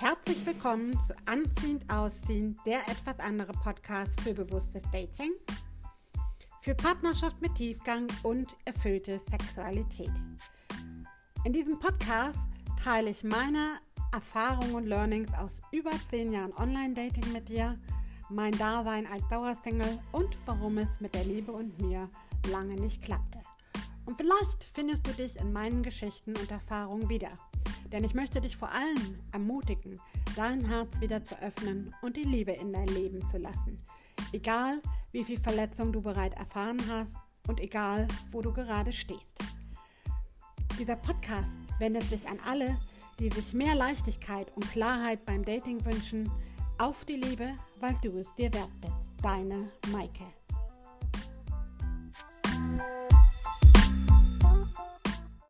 Herzlich willkommen zu Anziehend Ausziehen, der etwas andere Podcast für bewusstes Dating, für Partnerschaft mit Tiefgang und erfüllte Sexualität. In diesem Podcast teile ich meine Erfahrungen und Learnings aus über zehn Jahren Online-Dating mit dir, mein Dasein als Dauersingle und warum es mit der Liebe und mir lange nicht klappte. Und vielleicht findest du dich in meinen Geschichten und Erfahrungen wieder. Denn ich möchte dich vor allem ermutigen, dein Herz wieder zu öffnen und die Liebe in dein Leben zu lassen. Egal, wie viel Verletzung du bereits erfahren hast und egal, wo du gerade stehst. Dieser Podcast wendet sich an alle, die sich mehr Leichtigkeit und Klarheit beim Dating wünschen, auf die Liebe, weil du es dir wert bist. Deine Maike.